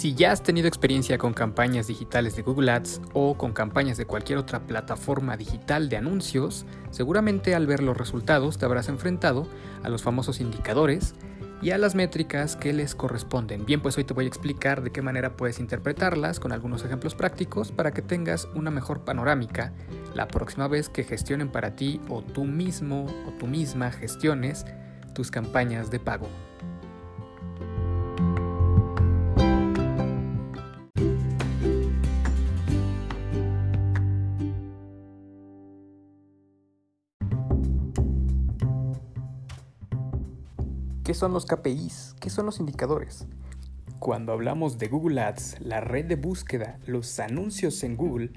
Si ya has tenido experiencia con campañas digitales de Google Ads o con campañas de cualquier otra plataforma digital de anuncios, seguramente al ver los resultados te habrás enfrentado a los famosos indicadores y a las métricas que les corresponden. Bien, pues hoy te voy a explicar de qué manera puedes interpretarlas con algunos ejemplos prácticos para que tengas una mejor panorámica la próxima vez que gestionen para ti o tú mismo o tú misma gestiones tus campañas de pago. ¿Qué son los KPIs? ¿Qué son los indicadores? Cuando hablamos de Google Ads, la red de búsqueda, los anuncios en Google,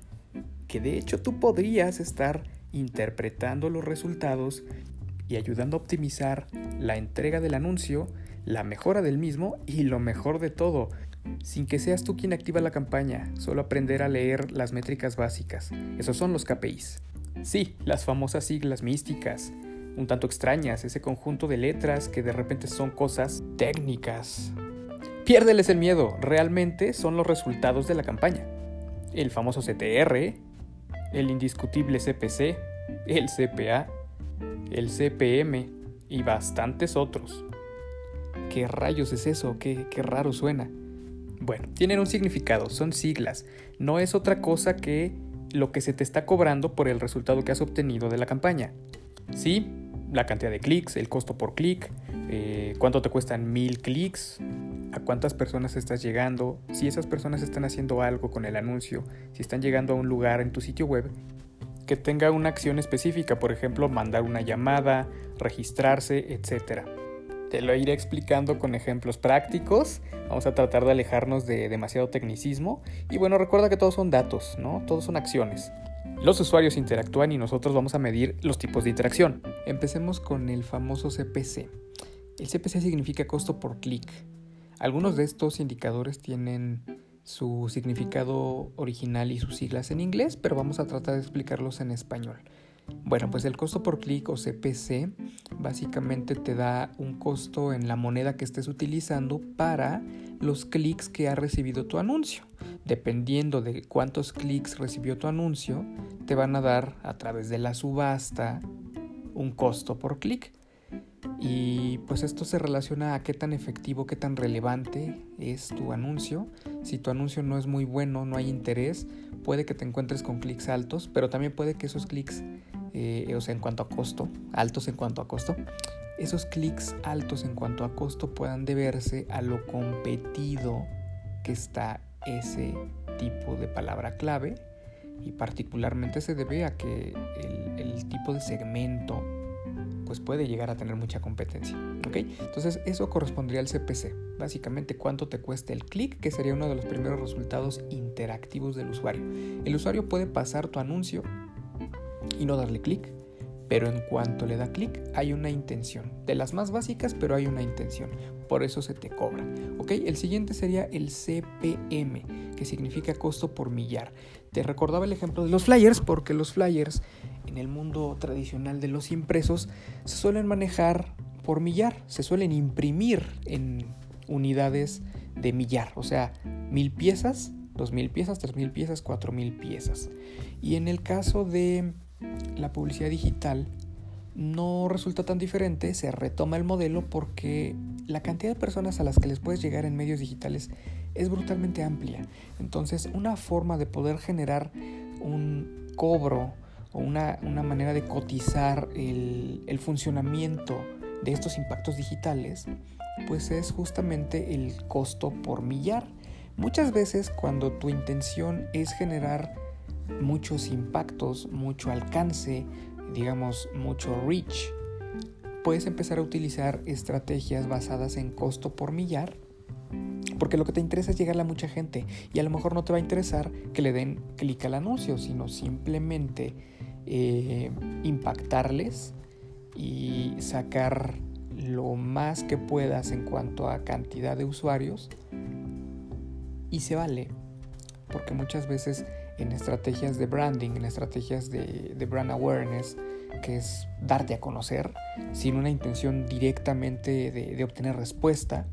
que de hecho tú podrías estar interpretando los resultados y ayudando a optimizar la entrega del anuncio, la mejora del mismo y lo mejor de todo, sin que seas tú quien activa la campaña, solo aprender a leer las métricas básicas. Esos son los KPIs. Sí, las famosas siglas místicas, un tanto extrañas, ese conjunto de letras que de repente son cosas técnicas. Piérdeles el miedo, realmente son los resultados de la campaña. El famoso CTR, el indiscutible CPC, el CPA, el CPM y bastantes otros. ¿Qué rayos es eso? ¿Qué, qué raro suena? Bueno, tienen un significado, son siglas. No es otra cosa que lo que se te está cobrando por el resultado que has obtenido de la campaña. Sí, la cantidad de clics, el costo por clic, eh, cuánto te cuestan mil clics, a cuántas personas estás llegando, si esas personas están haciendo algo con el anuncio, si están llegando a un lugar en tu sitio web que tenga una acción específica, por ejemplo, mandar una llamada, registrarse, etc. Te lo iré explicando con ejemplos prácticos. Vamos a tratar de alejarnos de demasiado tecnicismo. Y bueno, recuerda que todos son datos, ¿no? Todos son acciones. Los usuarios interactúan y nosotros vamos a medir los tipos de interacción. Empecemos con el famoso CPC. El CPC significa costo por clic. Algunos de estos indicadores tienen su significado original y sus siglas en inglés, pero vamos a tratar de explicarlos en español. Bueno, pues el costo por clic o CPC básicamente te da un costo en la moneda que estés utilizando para los clics que ha recibido tu anuncio. Dependiendo de cuántos clics recibió tu anuncio, te van a dar a través de la subasta un costo por clic. Y pues esto se relaciona a qué tan efectivo, qué tan relevante es tu anuncio. Si tu anuncio no es muy bueno, no hay interés, puede que te encuentres con clics altos, pero también puede que esos clics, eh, o sea, en cuanto a costo, altos en cuanto a costo, esos clics altos en cuanto a costo puedan deberse a lo competido que está ese tipo de palabra clave y particularmente se debe a que el, tipo de segmento pues puede llegar a tener mucha competencia. Entonces eso correspondería al CPC, básicamente cuánto te cuesta el clic, que sería uno de los primeros resultados interactivos del usuario. El usuario puede pasar tu anuncio y no darle clic, pero en cuanto le da clic hay una intención. De las más básicas, pero hay una intención. Por eso se te cobra. ¿Ok? El siguiente sería el CPM, que significa costo por millar. Te recordaba el ejemplo de los flyers porque los flyers en el mundo tradicional de los impresos se suelen manejar por millar, se suelen imprimir en unidades de millar, o sea, mil piezas, dos mil piezas, tres mil piezas, cuatro mil piezas. Y en el caso de la publicidad digital no resulta tan diferente, se retoma el modelo porque la cantidad de personas a las que les puedes llegar en medios digitales es brutalmente amplia. Entonces, una forma de poder generar un cobro o una, manera de cotizar el, el funcionamiento de estos impactos digitales, pues es justamente el costo por millar. Muchas veces cuando tu intención es generar muchos impactos, mucho alcance, digamos mucho reach, puedes empezar a utilizar estrategias basadas en costo por millar, porque lo que te interesa es llegarle a mucha gente y a lo mejor no te va a interesar que le den clic al anuncio, sino simplemente eh, impactarles y sacar lo más que puedas en cuanto a cantidad de usuarios y se vale porque muchas veces en estrategias de branding, en estrategias de, brand awareness, que es darte a conocer sin una intención directamente de, obtener respuesta,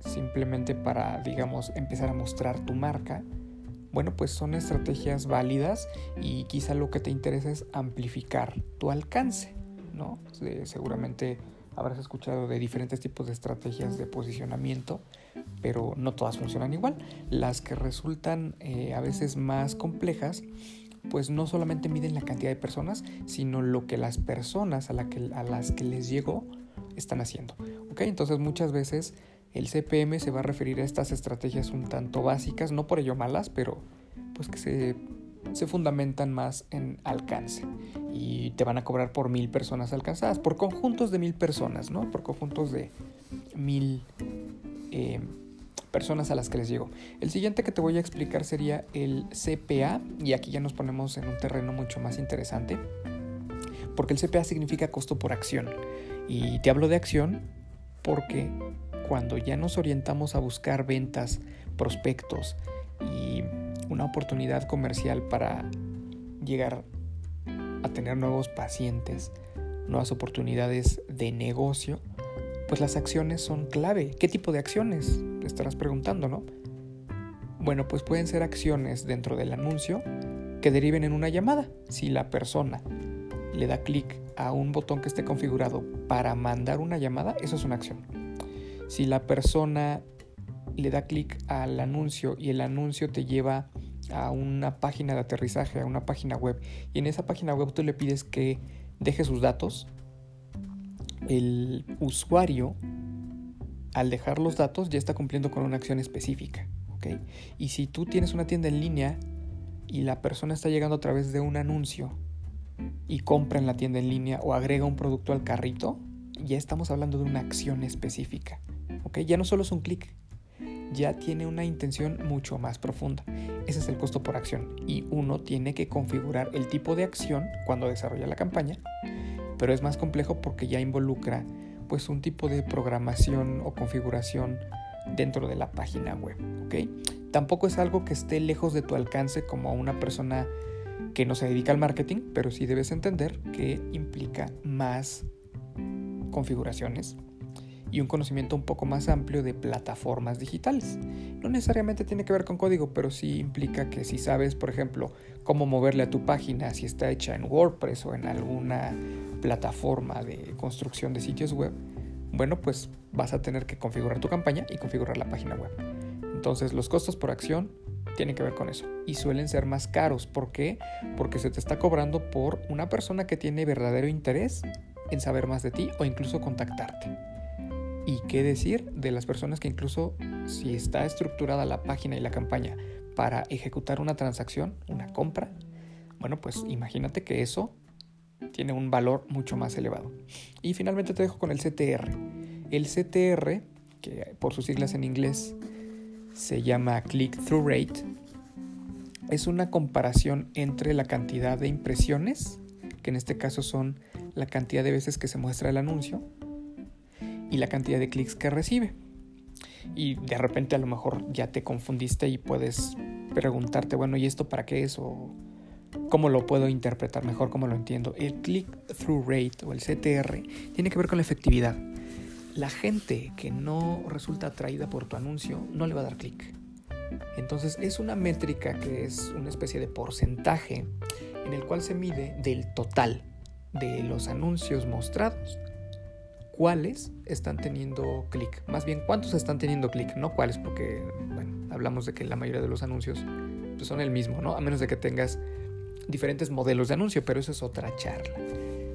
simplemente para, digamos, empezar a mostrar tu marca, bueno, pues son estrategias válidas y quizá lo que te interesa es amplificar tu alcance, ¿no? seguramente habrás escuchado de diferentes tipos de estrategias de posicionamiento, pero no todas funcionan igual. Las que resultan eh, a veces más complejas, pues no solamente miden la cantidad de personas, sino lo que las personas a, las que les llegó están haciendo. ¿ok? Entonces muchas veces el CPM se va a referir a estas estrategias un tanto básicas, no por ello malas, pero pues que se, se fundamentan más en alcance y te van a cobrar por mil personas alcanzadas, por conjuntos de mil personas, ¿no? Por conjuntos de mil eh, personas a las que les llego. El siguiente que te voy a explicar sería el CPA y aquí ya nos ponemos en un terreno mucho más interesante porque el CPA significa costo por acción y te hablo de acción porque cuando ya nos orientamos a buscar ventas, prospectos y una oportunidad comercial para llegar a tener nuevos pacientes, nuevas oportunidades de negocio, pues las acciones son clave. ¿Qué tipo de acciones? Te estarás preguntando, ¿no? Bueno, pues pueden ser acciones dentro del anuncio que deriven en una llamada. Si la persona le da clic a un botón que esté configurado para mandar una llamada, eso es una acción. Si la persona le da clic al anuncio y el anuncio te lleva a una página de aterrizaje, a una página web, y en esa página web tú le pides que deje sus datos, el usuario, al dejar los datos, ya está cumpliendo con una acción específica. Y si tú tienes una tienda en línea y la persona está llegando a través de un anuncio y compra en la tienda en línea o agrega un producto al carrito, ya estamos hablando de una acción específica. Ya no solo es un clic, ya tiene una intención mucho más profunda. Ese es el costo por acción y uno tiene que configurar el tipo de acción cuando desarrolla la campaña pero es más complejo porque ya involucra pues un tipo de programación o configuración dentro de la página web, ¿ok? Tampoco es algo que esté lejos de tu alcance como una persona que no se dedica al marketing, pero sí debes entender que implica más configuraciones y un conocimiento un poco más amplio de plataformas digitales. No necesariamente tiene que ver con código, pero sí implica que si sabes, por ejemplo, cómo moverle a tu página, si está hecha en WordPress o en alguna plataforma de construcción de sitios web, bueno, pues vas a tener que configurar tu campaña y configurar la página web. Entonces los costos por acción tienen que ver con eso y suelen ser más caros. ¿Por qué? Porque se te está cobrando por una persona que tiene verdadero interés en saber más de ti o incluso contactarte. ¿Y qué decir de las personas que incluso si está estructurada la página y la campaña para ejecutar una transacción, una compra, bueno, pues imagínate que eso tiene un valor mucho más elevado. Y finalmente te dejo con el CTR. El CTR, que por sus siglas en inglés se llama Click-Through Rate, es una comparación entre la cantidad de impresiones, que en este caso son la cantidad de veces que se muestra el anuncio, y la cantidad de clics que recibe. Y de repente a lo mejor ya te confundiste y puedes preguntarte, bueno, ¿y esto para qué es? ¿Cómo lo puedo interpretar mejor? ¿Cómo lo entiendo? El click-through rate o el CTR tiene que ver con la efectividad. La gente que no resulta atraída por tu anuncio no le va a dar clic. Entonces es una métrica que es una especie de porcentaje en el cual se mide del total de los anuncios mostrados cuáles están teniendo clic. Más bien, cuántos están teniendo clic, no cuáles, porque bueno, hablamos de que la mayoría de los anuncios pues, son el mismo, ¿no? A menos de que tengas diferentes modelos de anuncio, pero eso es otra charla.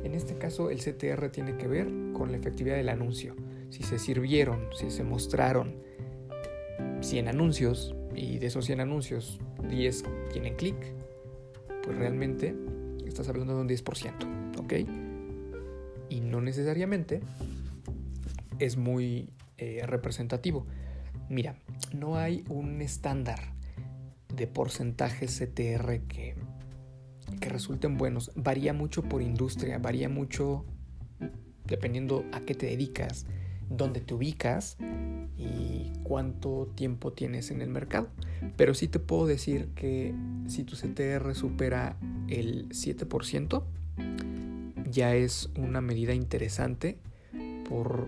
En este caso, el CTR tiene que ver con la efectividad del anuncio. Si se sirvieron, si se mostraron 100 anuncios y de esos 100 anuncios 10 tienen clic, pues realmente estás hablando de un 10%, ¿ok? Y no necesariamente es muy eh, representativo. Mira, no hay un estándar de porcentaje CTR que resulten buenos varía mucho por industria, varía mucho dependiendo a qué te dedicas, dónde te ubicas y cuánto tiempo tienes en el mercado. Pero sí te puedo decir que si tu CTR supera el 7%, ya es una medida interesante por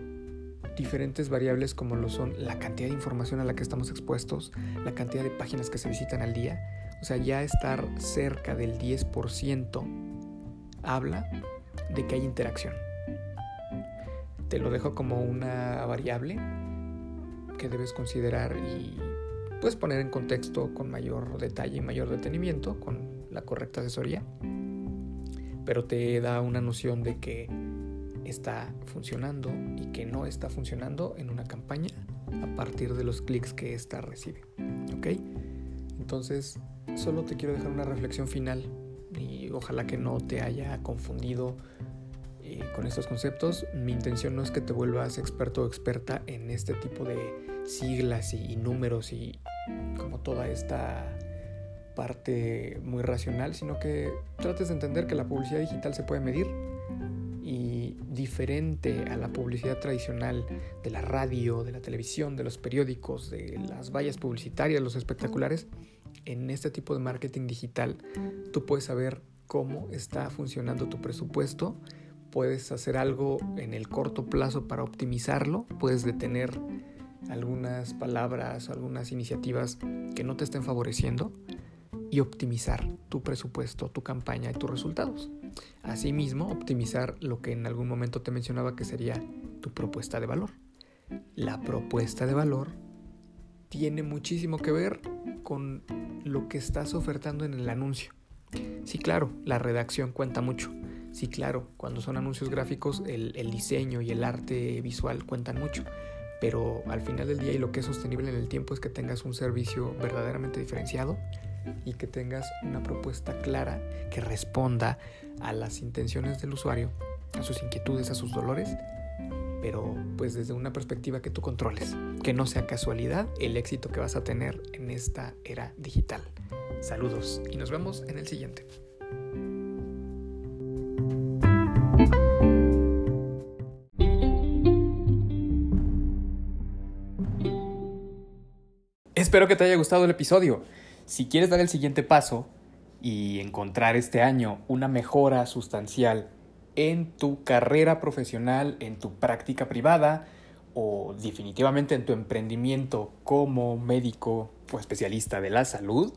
diferentes variables como lo son la cantidad de información a la que estamos expuestos, la cantidad de páginas que se visitan al día. O sea, ya estar cerca del 10% habla de que hay interacción. Te lo dejo como una variable que debes considerar y puedes poner en contexto con mayor detalle y mayor detenimiento, con la correcta asesoría, pero te da una noción de que está funcionando y que no está funcionando en una campaña a partir de los clics que ésta recibe. ¿Ok? Entonces, solo te quiero dejar una reflexión final y ojalá que no te haya confundido eh, con estos conceptos. Mi intención no es que te vuelvas experto o experta en este tipo de siglas y, y números y como toda esta parte muy racional, sino que trates de entender que la publicidad digital se puede medir y diferente a la publicidad tradicional de la radio, de la televisión, de los periódicos, de las vallas publicitarias, los espectaculares, en este tipo de marketing digital tú puedes saber cómo está funcionando tu presupuesto, puedes hacer algo en el corto plazo para optimizarlo, puedes detener algunas palabras, algunas iniciativas que no te estén favoreciendo y optimizar tu presupuesto, tu campaña y tus resultados. Asimismo, optimizar lo que en algún momento te mencionaba que sería tu propuesta de valor. La propuesta de valor tiene muchísimo que ver con lo que estás ofertando en el anuncio. Sí, claro, la redacción cuenta mucho. Sí, claro, cuando son anuncios gráficos, el, el diseño y el arte visual cuentan mucho pero al final del día y lo que es sostenible en el tiempo es que tengas un servicio verdaderamente diferenciado y que tengas una propuesta clara que responda a las intenciones del usuario, a sus inquietudes, a sus dolores, pero pues desde una perspectiva que tú controles, que no sea casualidad el éxito que vas a tener en esta era digital. Saludos y nos vemos en el siguiente. Espero que te haya gustado el episodio. Si quieres dar el siguiente paso y encontrar este año una mejora sustancial en tu carrera profesional, en tu práctica privada o definitivamente en tu emprendimiento como médico o especialista de la salud,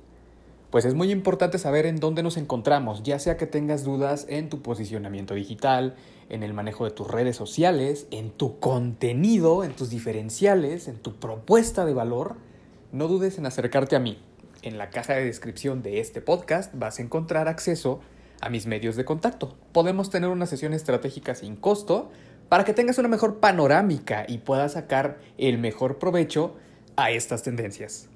pues es muy importante saber en dónde nos encontramos, ya sea que tengas dudas en tu posicionamiento digital, en el manejo de tus redes sociales, en tu contenido, en tus diferenciales, en tu propuesta de valor no dudes en acercarte a mí. En la caja de descripción de este podcast vas a encontrar acceso a mis medios de contacto. Podemos tener una sesión estratégica sin costo para que tengas una mejor panorámica y puedas sacar el mejor provecho a estas tendencias.